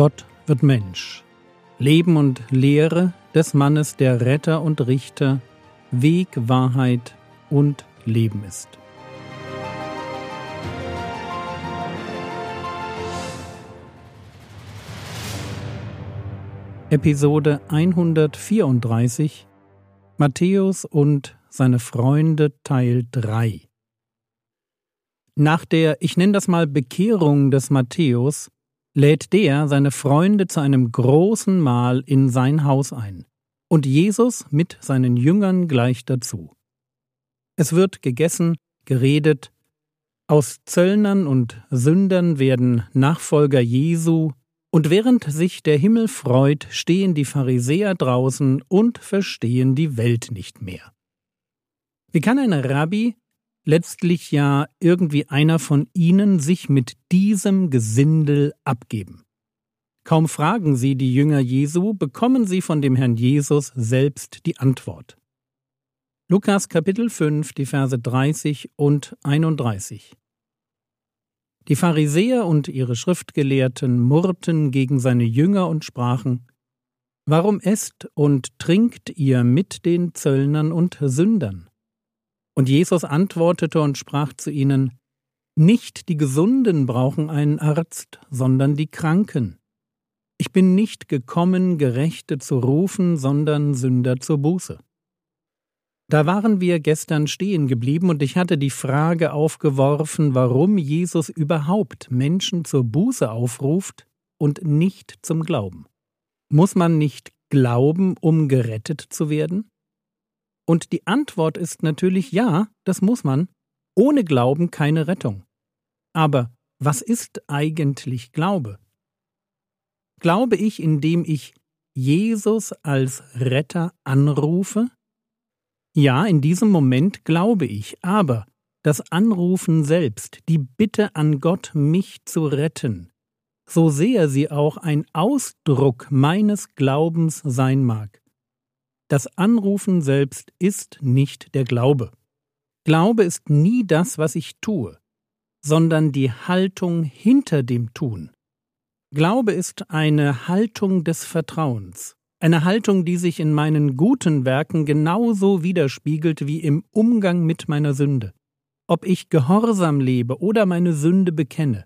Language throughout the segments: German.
Gott wird Mensch. Leben und Lehre des Mannes, der Retter und Richter, Weg, Wahrheit und Leben ist. Episode 134 Matthäus und seine Freunde Teil 3 Nach der, ich nenne das mal Bekehrung des Matthäus, lädt der seine Freunde zu einem großen Mahl in sein Haus ein, und Jesus mit seinen Jüngern gleich dazu. Es wird gegessen, geredet, aus Zöllnern und Sündern werden Nachfolger Jesu, und während sich der Himmel freut, stehen die Pharisäer draußen und verstehen die Welt nicht mehr. Wie kann ein Rabbi letztlich ja irgendwie einer von ihnen sich mit diesem Gesindel abgeben. Kaum fragen sie die Jünger Jesu, bekommen sie von dem Herrn Jesus selbst die Antwort. Lukas Kapitel 5, die Verse 30 und 31. Die Pharisäer und ihre Schriftgelehrten murrten gegen seine Jünger und sprachen, Warum esst und trinkt ihr mit den Zöllnern und Sündern? Und Jesus antwortete und sprach zu ihnen, Nicht die Gesunden brauchen einen Arzt, sondern die Kranken. Ich bin nicht gekommen, Gerechte zu rufen, sondern Sünder zur Buße. Da waren wir gestern stehen geblieben und ich hatte die Frage aufgeworfen, warum Jesus überhaupt Menschen zur Buße aufruft und nicht zum Glauben. Muss man nicht glauben, um gerettet zu werden? Und die Antwort ist natürlich ja, das muss man. Ohne Glauben keine Rettung. Aber was ist eigentlich Glaube? Glaube ich, indem ich Jesus als Retter anrufe? Ja, in diesem Moment glaube ich, aber das Anrufen selbst, die Bitte an Gott, mich zu retten, so sehr sie auch ein Ausdruck meines Glaubens sein mag, das Anrufen selbst ist nicht der Glaube. Glaube ist nie das, was ich tue, sondern die Haltung hinter dem Tun. Glaube ist eine Haltung des Vertrauens, eine Haltung, die sich in meinen guten Werken genauso widerspiegelt wie im Umgang mit meiner Sünde. Ob ich gehorsam lebe oder meine Sünde bekenne.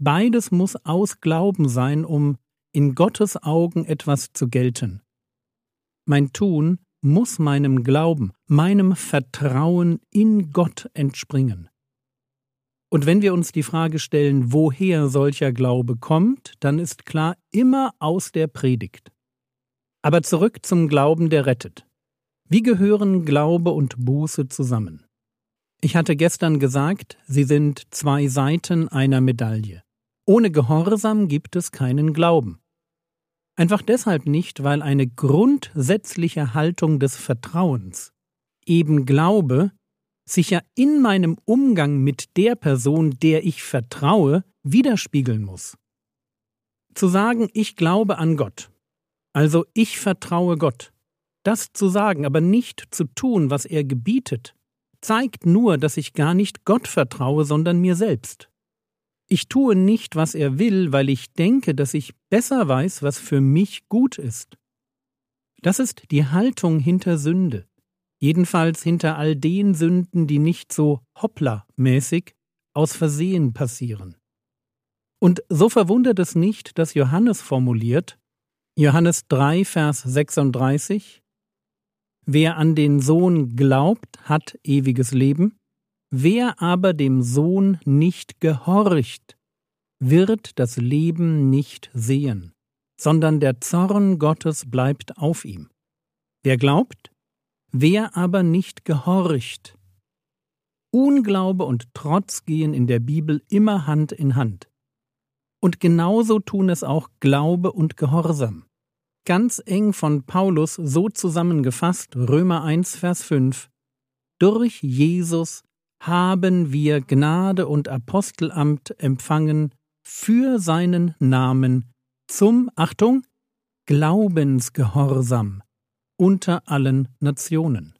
Beides muss aus Glauben sein, um in Gottes Augen etwas zu gelten. Mein Tun muss meinem Glauben, meinem Vertrauen in Gott entspringen. Und wenn wir uns die Frage stellen, woher solcher Glaube kommt, dann ist klar immer aus der Predigt. Aber zurück zum Glauben, der rettet. Wie gehören Glaube und Buße zusammen? Ich hatte gestern gesagt, sie sind zwei Seiten einer Medaille. Ohne Gehorsam gibt es keinen Glauben. Einfach deshalb nicht, weil eine grundsätzliche Haltung des Vertrauens, eben Glaube, sich ja in meinem Umgang mit der Person, der ich vertraue, widerspiegeln muss. Zu sagen, ich glaube an Gott, also ich vertraue Gott, das zu sagen, aber nicht zu tun, was er gebietet, zeigt nur, dass ich gar nicht Gott vertraue, sondern mir selbst. Ich tue nicht, was er will, weil ich denke, dass ich besser weiß, was für mich gut ist. Das ist die Haltung hinter Sünde, jedenfalls hinter all den Sünden, die nicht so hoppla-mäßig aus Versehen passieren. Und so verwundert es nicht, dass Johannes formuliert, Johannes 3, Vers 36, Wer an den Sohn glaubt, hat ewiges Leben, Wer aber dem Sohn nicht gehorcht, wird das Leben nicht sehen, sondern der Zorn Gottes bleibt auf ihm. Wer glaubt? Wer aber nicht gehorcht? Unglaube und Trotz gehen in der Bibel immer Hand in Hand. Und genauso tun es auch Glaube und Gehorsam. Ganz eng von Paulus so zusammengefasst, Römer 1, Vers 5. Durch Jesus haben wir Gnade und Apostelamt empfangen für seinen Namen zum, Achtung, Glaubensgehorsam unter allen Nationen.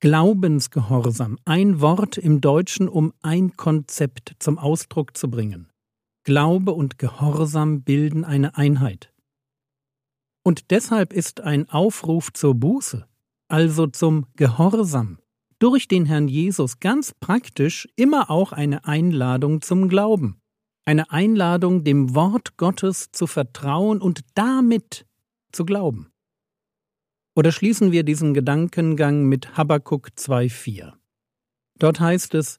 Glaubensgehorsam, ein Wort im Deutschen, um ein Konzept zum Ausdruck zu bringen. Glaube und Gehorsam bilden eine Einheit. Und deshalb ist ein Aufruf zur Buße, also zum Gehorsam, durch den Herrn Jesus ganz praktisch immer auch eine Einladung zum Glauben, eine Einladung, dem Wort Gottes zu vertrauen und damit zu glauben. Oder schließen wir diesen Gedankengang mit Habakkuk 2,4. Dort heißt es,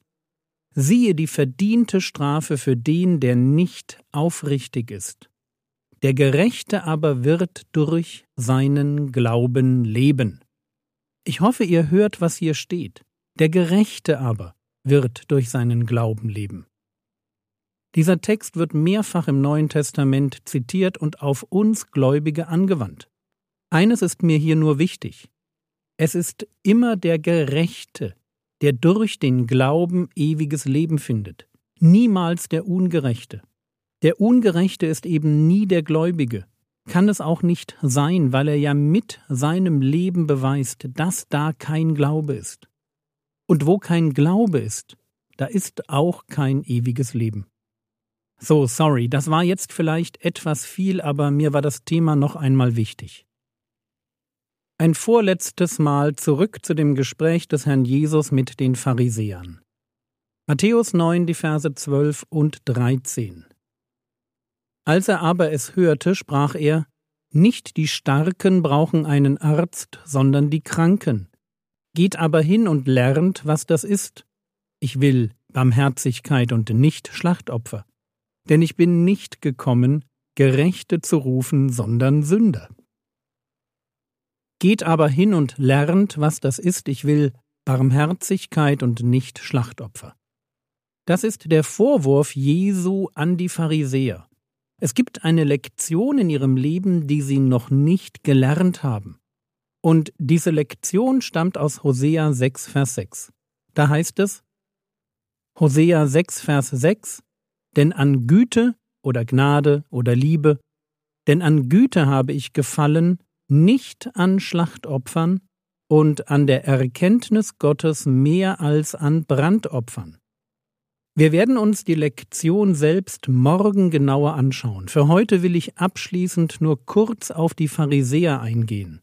siehe die verdiente Strafe für den, der nicht aufrichtig ist. Der Gerechte aber wird durch seinen Glauben leben. Ich hoffe, ihr hört, was hier steht. Der Gerechte aber wird durch seinen Glauben leben. Dieser Text wird mehrfach im Neuen Testament zitiert und auf uns Gläubige angewandt. Eines ist mir hier nur wichtig. Es ist immer der Gerechte, der durch den Glauben ewiges Leben findet, niemals der Ungerechte. Der Ungerechte ist eben nie der Gläubige, kann es auch nicht sein, weil er ja mit seinem Leben beweist, dass da kein Glaube ist. Und wo kein Glaube ist, da ist auch kein ewiges Leben. So, sorry, das war jetzt vielleicht etwas viel, aber mir war das Thema noch einmal wichtig. Ein vorletztes Mal zurück zu dem Gespräch des Herrn Jesus mit den Pharisäern. Matthäus 9, die Verse 12 und 13. Als er aber es hörte, sprach er, Nicht die Starken brauchen einen Arzt, sondern die Kranken. Geht aber hin und lernt, was das ist. Ich will Barmherzigkeit und nicht Schlachtopfer. Denn ich bin nicht gekommen, Gerechte zu rufen, sondern Sünder. Geht aber hin und lernt, was das ist, ich will Barmherzigkeit und nicht Schlachtopfer. Das ist der Vorwurf Jesu an die Pharisäer. Es gibt eine Lektion in ihrem Leben, die sie noch nicht gelernt haben. Und diese Lektion stammt aus Hosea 6, Vers 6. Da heißt es, Hosea 6, Vers 6, denn an Güte oder Gnade oder Liebe, denn an Güte habe ich gefallen nicht an Schlachtopfern und an der Erkenntnis Gottes mehr als an Brandopfern. Wir werden uns die Lektion selbst morgen genauer anschauen. Für heute will ich abschließend nur kurz auf die Pharisäer eingehen.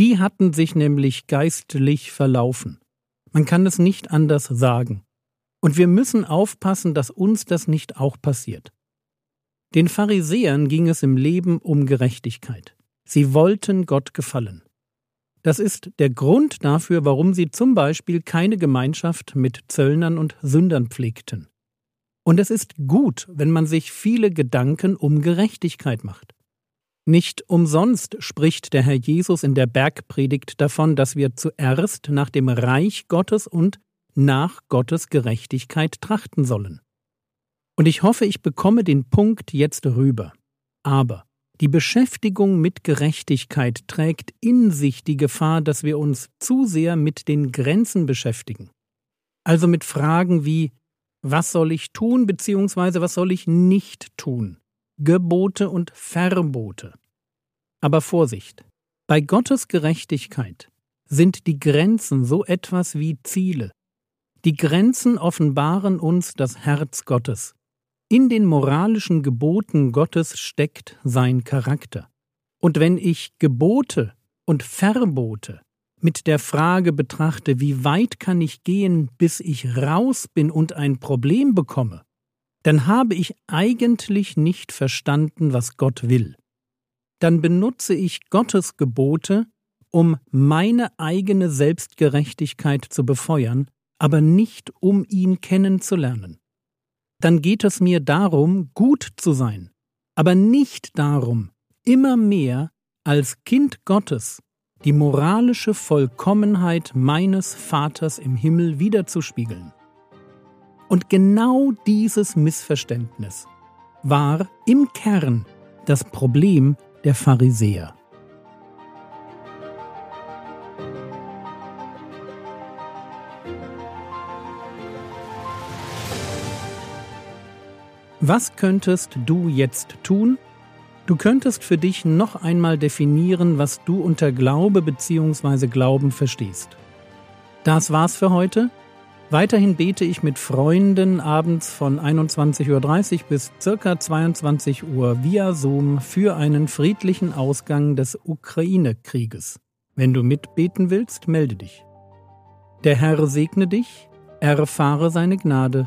Die hatten sich nämlich geistlich verlaufen. Man kann es nicht anders sagen. Und wir müssen aufpassen, dass uns das nicht auch passiert. Den Pharisäern ging es im Leben um Gerechtigkeit. Sie wollten Gott gefallen. Das ist der Grund dafür, warum sie zum Beispiel keine Gemeinschaft mit Zöllnern und Sündern pflegten. Und es ist gut, wenn man sich viele Gedanken um Gerechtigkeit macht. Nicht umsonst spricht der Herr Jesus in der Bergpredigt davon, dass wir zuerst nach dem Reich Gottes und nach Gottes Gerechtigkeit trachten sollen. Und ich hoffe, ich bekomme den Punkt jetzt rüber. Aber die Beschäftigung mit Gerechtigkeit trägt in sich die Gefahr, dass wir uns zu sehr mit den Grenzen beschäftigen. Also mit Fragen wie was soll ich tun bzw. was soll ich nicht tun? Gebote und Verbote. Aber Vorsicht, bei Gottes Gerechtigkeit sind die Grenzen so etwas wie Ziele. Die Grenzen offenbaren uns das Herz Gottes. In den moralischen Geboten Gottes steckt sein Charakter. Und wenn ich Gebote und Verbote mit der Frage betrachte, wie weit kann ich gehen, bis ich raus bin und ein Problem bekomme, dann habe ich eigentlich nicht verstanden, was Gott will. Dann benutze ich Gottes Gebote, um meine eigene Selbstgerechtigkeit zu befeuern, aber nicht um ihn kennenzulernen dann geht es mir darum, gut zu sein, aber nicht darum, immer mehr als Kind Gottes die moralische Vollkommenheit meines Vaters im Himmel wiederzuspiegeln. Und genau dieses Missverständnis war im Kern das Problem der Pharisäer. Was könntest du jetzt tun? Du könntest für dich noch einmal definieren, was du unter Glaube bzw. Glauben verstehst. Das war's für heute. Weiterhin bete ich mit Freunden abends von 21.30 Uhr bis ca. 22 Uhr via Zoom für einen friedlichen Ausgang des Ukraine-Krieges. Wenn du mitbeten willst, melde dich. Der Herr segne dich, erfahre seine Gnade